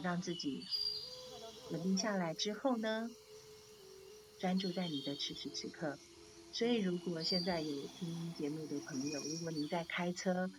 让自己稳定下来之后呢，专注在你的此时此刻。所以，如果现在有听节目的朋友，如果您在开车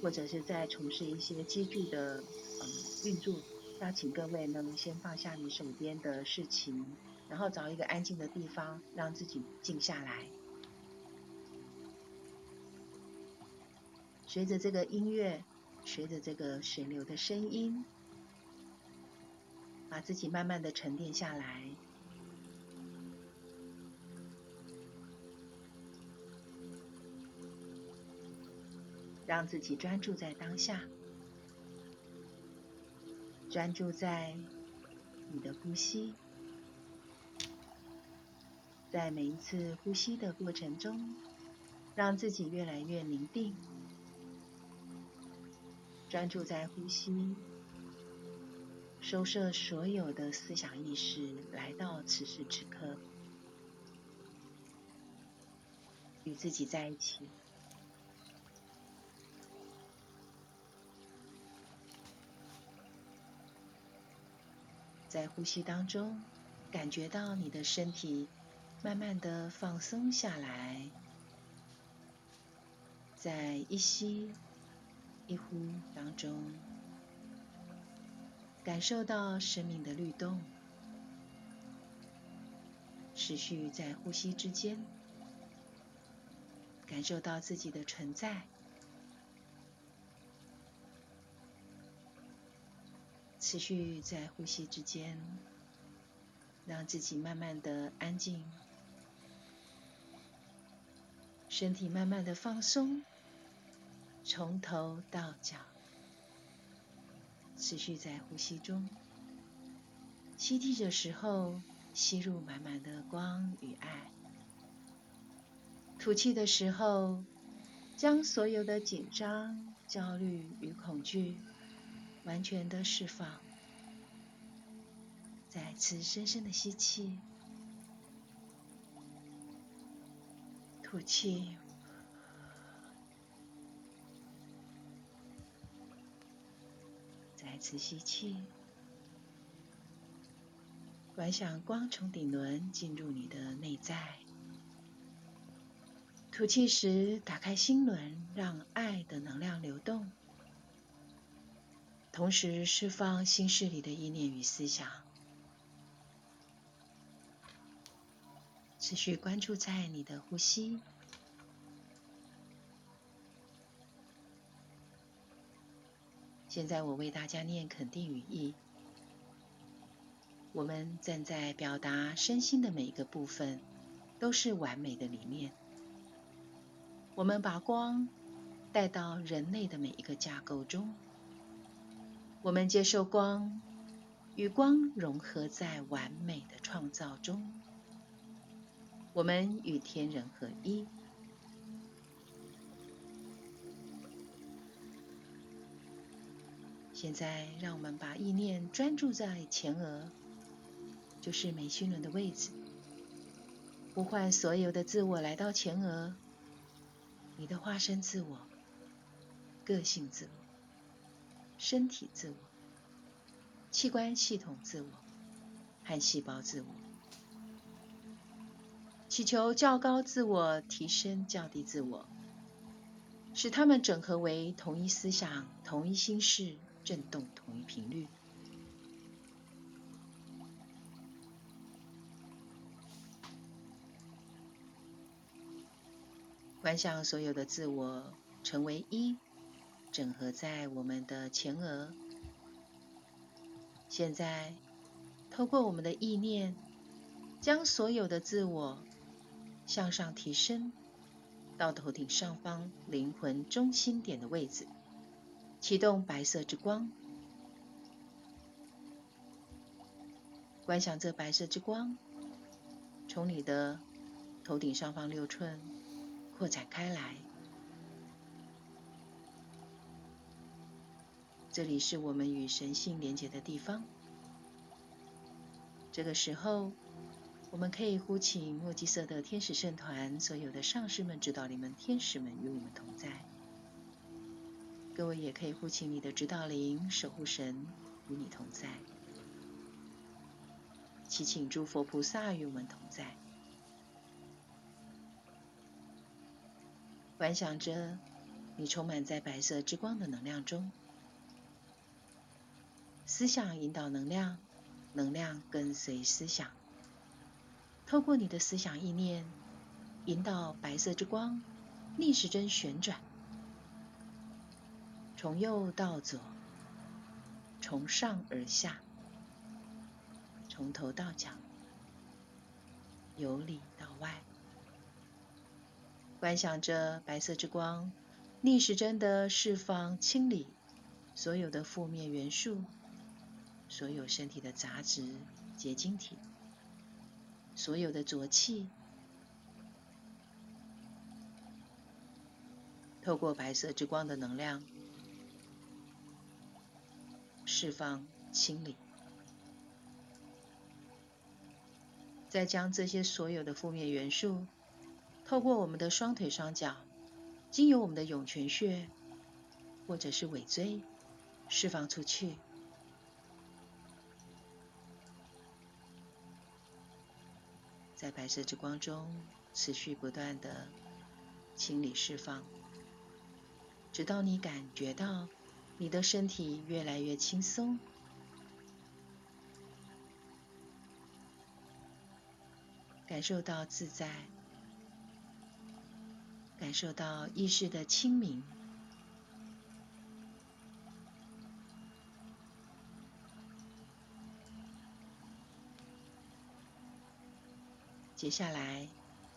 或者是在从事一些机具的嗯运作，要请各位呢先放下你手边的事情，然后找一个安静的地方，让自己静下来。随着这个音乐，随着这个水流的声音，把自己慢慢的沉淀下来。让自己专注在当下，专注在你的呼吸，在每一次呼吸的过程中，让自己越来越宁静，专注在呼吸，收摄所有的思想意识，来到此时此刻，与自己在一起。在呼吸当中，感觉到你的身体慢慢的放松下来，在一吸一呼当中，感受到生命的律动，持续在呼吸之间，感受到自己的存在。持续在呼吸之间，让自己慢慢的安静，身体慢慢的放松，从头到脚，持续在呼吸中，吸气的时候吸入满满的光与爱，吐气的时候将所有的紧张、焦虑与恐惧。完全的释放，再次深深的吸气，吐气，次吸气，观想光从顶轮进入你的内在。吐气时，打开心轮，让爱的能量流动。同时释放心事里的意念与思想，持续关注在你的呼吸。现在我为大家念肯定语义。我们站在表达身心的每一个部分，都是完美的理念。我们把光带到人类的每一个架构中。我们接受光，与光融合在完美的创造中。我们与天人合一。现在，让我们把意念专注在前额，就是眉心轮的位置，呼唤所有的自我来到前额，你的化身自我，个性自我。身体自我、器官系统自我和细胞自我，祈求较高自我提升较低自我，使它们整合为同一思想、同一心事、震动同一频率。观想所有的自我成为一。整合在我们的前额。现在，透过我们的意念，将所有的自我向上提升到头顶上方灵魂中心点的位置，启动白色之光。观想这白色之光从你的头顶上方六寸扩展开来。这里是我们与神性连接的地方。这个时候，我们可以呼请墨基色的天使圣团，所有的上师们、指导灵们、天使们与我们同在。各位也可以呼请你的指导灵、守护神、与你同在。祈请诸佛菩萨与我们同在。观想着你充满在白色之光的能量中，思想引导能量，能量跟随思想，透过你的思想意念，引导白色之光逆时针旋转，从右到左，从上而下。从头到脚，由里到外，观想着白色之光逆时针的释放、清理所有的负面元素，所有身体的杂质、结晶体，所有的浊气，透过白色之光的能量释放、清理。再将这些所有的负面元素，透过我们的双腿双脚，经由我们的涌泉穴，或者是尾椎，释放出去。在白色之光中，持续不断的清理释放，直到你感觉到你的身体越来越轻松。感受到自在，感受到意识的清明。接下来，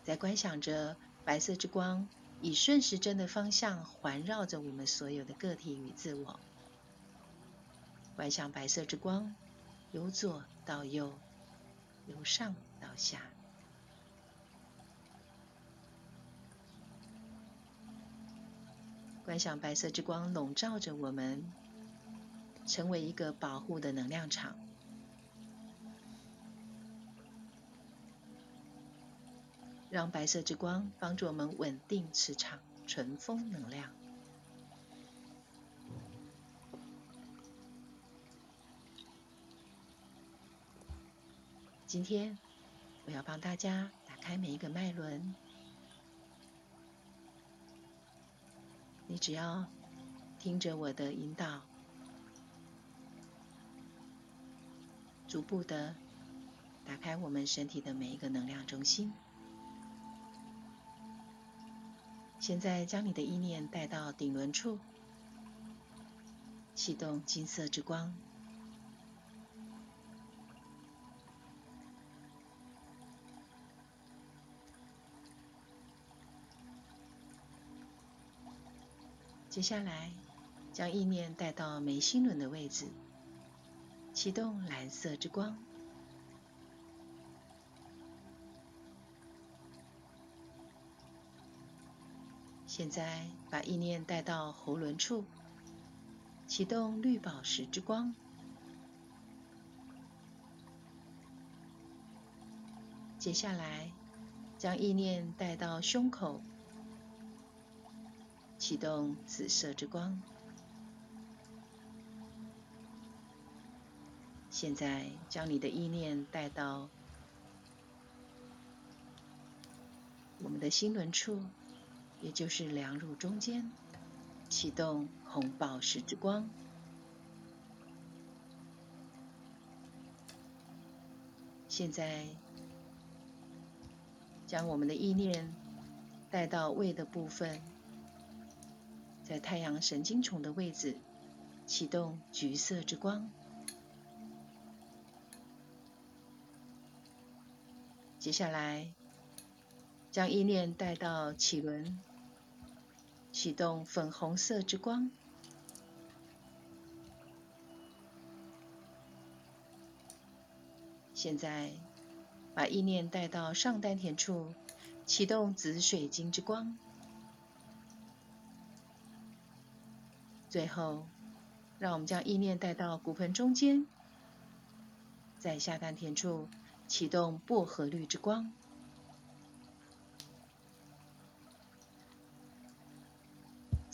再观想着白色之光以顺时针的方向环绕着我们所有的个体与自我。观想白色之光由左到右，由上到下。观想白色之光笼罩着我们，成为一个保护的能量场，让白色之光帮助我们稳定磁场、存风能量。今天我要帮大家打开每一个脉轮。你只要听着我的引导，逐步的打开我们身体的每一个能量中心。现在将你的意念带到顶轮处，启动金色之光。接下来，将意念带到眉心轮的位置，启动蓝色之光。现在，把意念带到喉轮处，启动绿宝石之光。接下来，将意念带到胸口。启动紫色之光。现在将你的意念带到我们的心轮处，也就是梁乳中间，启动红宝石之光。现在将我们的意念带到胃的部分。在太阳神经丛的位置，启动橘色之光。接下来，将意念带到脐轮，启动粉红色之光。现在，把意念带到上丹田处，启动紫水晶之光。最后，让我们将意念带到骨盆中间，在下丹田处启动薄荷绿之光。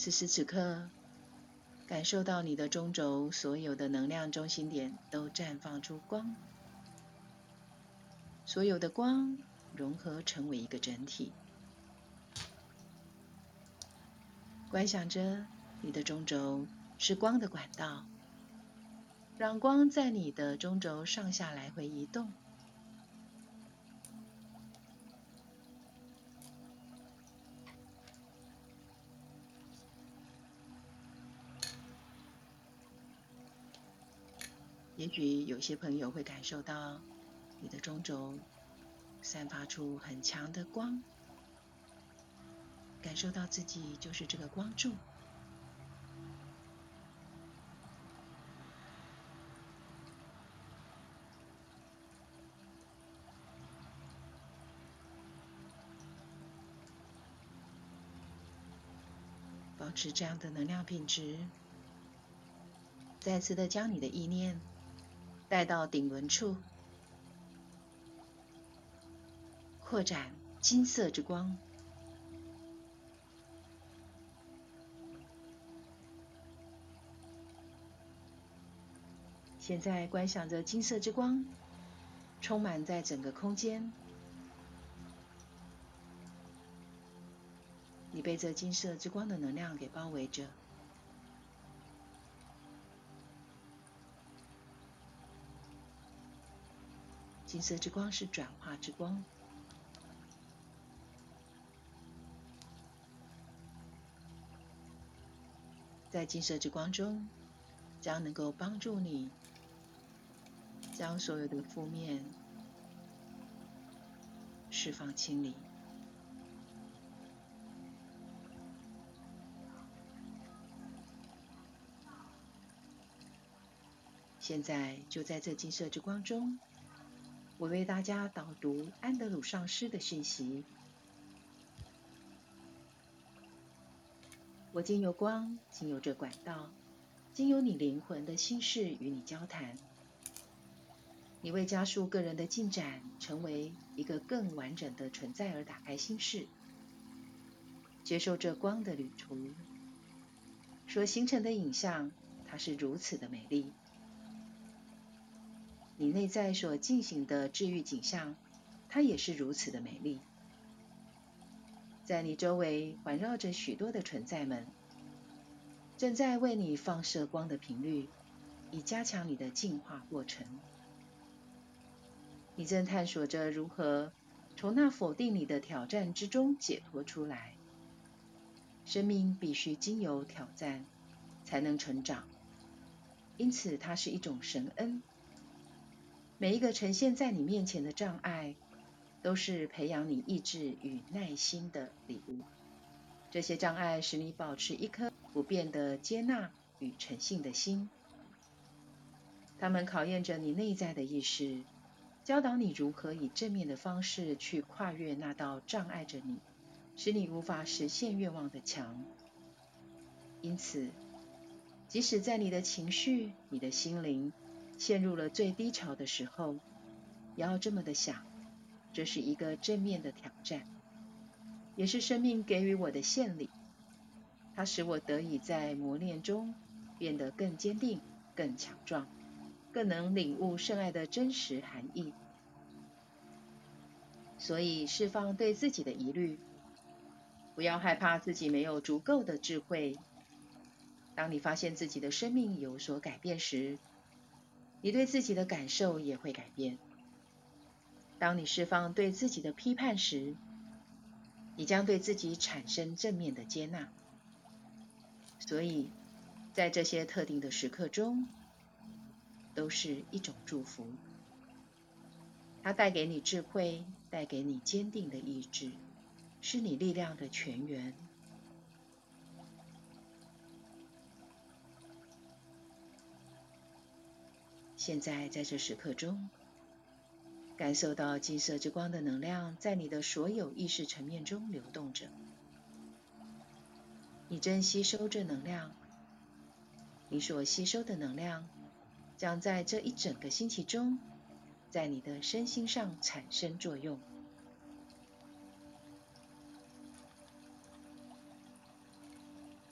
此时此刻，感受到你的中轴所有的能量中心点都绽放出光，所有的光融合成为一个整体。观想着你的中轴是光的管道，让光在你的中轴上下来回移动。也许有些朋友会感受到你的中轴散发出很强的光。感受到自己就是这个光柱，保持这样的能量品质，再次的将你的意念带到顶轮处，扩展金色之光。现在观想着金色之光充满在整个空间，你被这金色之光的能量给包围着。金色之光是转化之光，在金色之光中，将能够帮助你。将所有的负面释放清理。现在就在这金色之光中，我为大家导读安德鲁上师的讯息。我经由光，经由这管道，经由你灵魂的心事与你交谈。你为加速个人的进展，成为一个更完整的存在而打开心事，接受这光的旅途所形成的影像，它是如此的美丽。你内在所进行的治愈景象，它也是如此的美丽。在你周围环绕着许多的存在们，正在为你放射光的频率，以加强你的进化过程。你正探索着如何从那否定你的挑战之中解脱出来。生命必须经由挑战才能成长，因此它是一种神恩。每一个呈现在你面前的障碍，都是培养你意志与耐心的礼物。这些障碍使你保持一颗不变的接纳与诚信的心，它们考验着你内在的意识。教导你如何以正面的方式去跨越那道障碍着你，使你无法实现愿望的墙。因此，即使在你的情绪、你的心灵陷入了最低潮的时候，也要这么的想：这是一个正面的挑战，也是生命给予我的献礼。它使我得以在磨练中变得更坚定、更强壮。更能领悟圣爱的真实含义，所以释放对自己的疑虑，不要害怕自己没有足够的智慧。当你发现自己的生命有所改变时，你对自己的感受也会改变。当你释放对自己的批判时，你将对自己产生正面的接纳。所以在这些特定的时刻中，都是一种祝福，它带给你智慧，带给你坚定的意志，是你力量的泉源。现在在这时刻中，感受到金色之光的能量在你的所有意识层面中流动着，你正吸收着能量，你所吸收的能量。将在这一整个星期中，在你的身心上产生作用。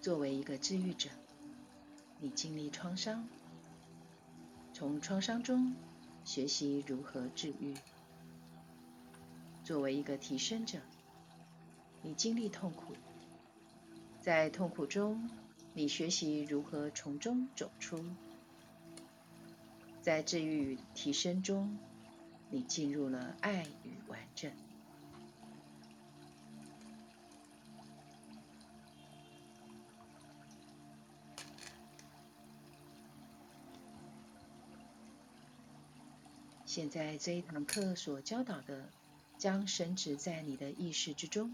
作为一个治愈者，你经历创伤，从创伤中学习如何治愈。作为一个提升者，你经历痛苦，在痛苦中，你学习如何从中走出。在治愈与提升中，你进入了爱与完整。现在这一堂课所教导的，将深植在你的意识之中。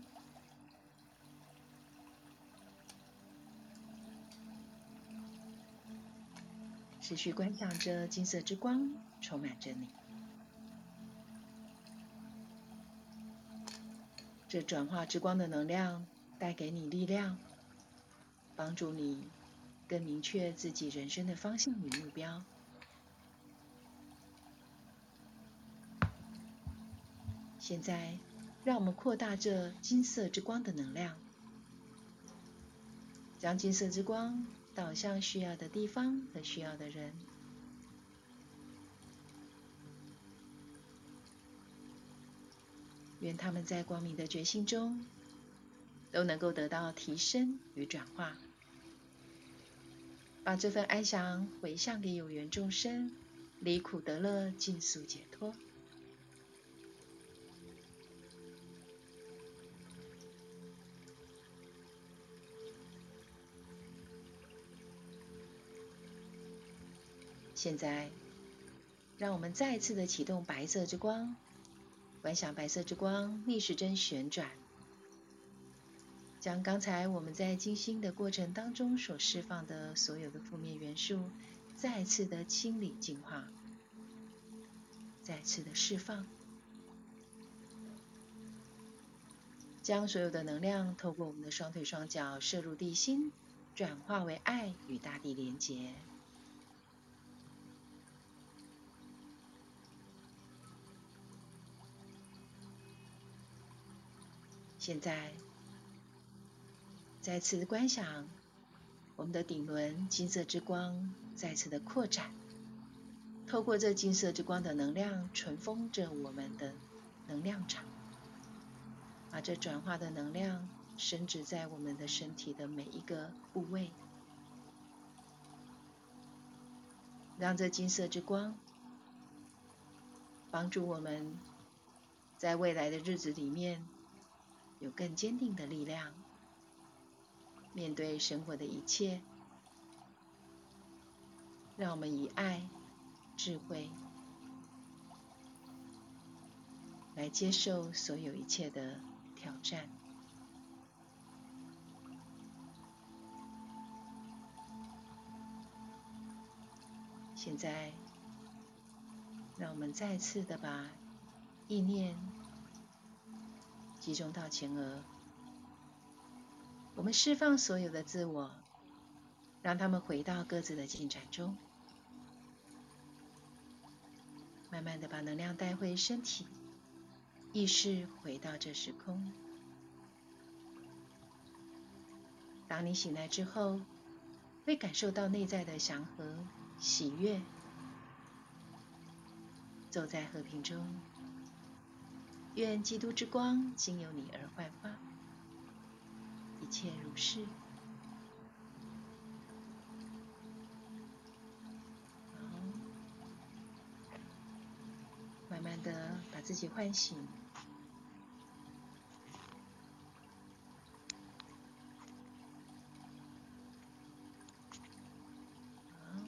持续观想着金色之光充满着你，这转化之光的能量带给你力量，帮助你更明确自己人生的方向与目标。现在，让我们扩大这金色之光的能量，将金色之光。导向需要的地方和需要的人，愿他们在光明的觉醒中都能够得到提升与转化，把这份安详回向给有缘众生，离苦得乐，尽速解脱。现在，让我们再次的启动白色之光，观想白色之光逆时针旋转，将刚才我们在静心的过程当中所释放的所有的负面元素，再次的清理净化，再次的释放，将所有的能量透过我们的双腿双脚射入地心，转化为爱与大地连结。现在，再次观想我们的顶轮金色之光再次的扩展，透过这金色之光的能量，尘封着我们的能量场，把这转化的能量深植在我们的身体的每一个部位，让这金色之光帮助我们在未来的日子里面。有更坚定的力量，面对生活的一切，让我们以爱、智慧来接受所有一切的挑战。现在，让我们再次的把意念。集中到前额，我们释放所有的自我，让他们回到各自的进展中，慢慢的把能量带回身体，意识回到这时空。当你醒来之后，会感受到内在的祥和、喜悦，走在和平中。愿基督之光经由你而焕发，一切如是。好，慢慢的把自己唤醒。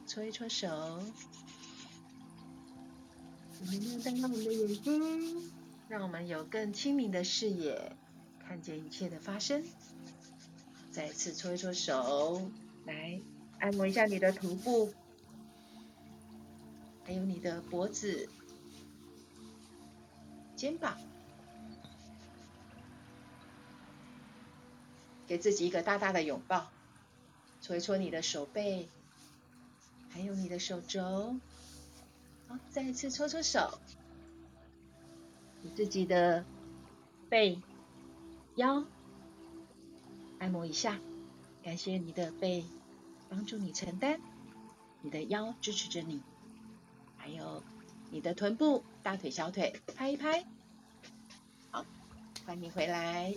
搓一搓手，慢慢张开我们的眼睛。让我们有更清明的视野，看见一切的发生。再次搓一搓手，来按摩一下你的头部，还有你的脖子、肩膀，给自己一个大大的拥抱。搓一搓你的手背，还有你的手肘。好，再一次搓搓手。你自己的背、腰按摩一下，感谢你的背帮助你承担。你的腰支持着你，还有你的臀部、大腿、小腿，拍一拍。好，欢迎回来。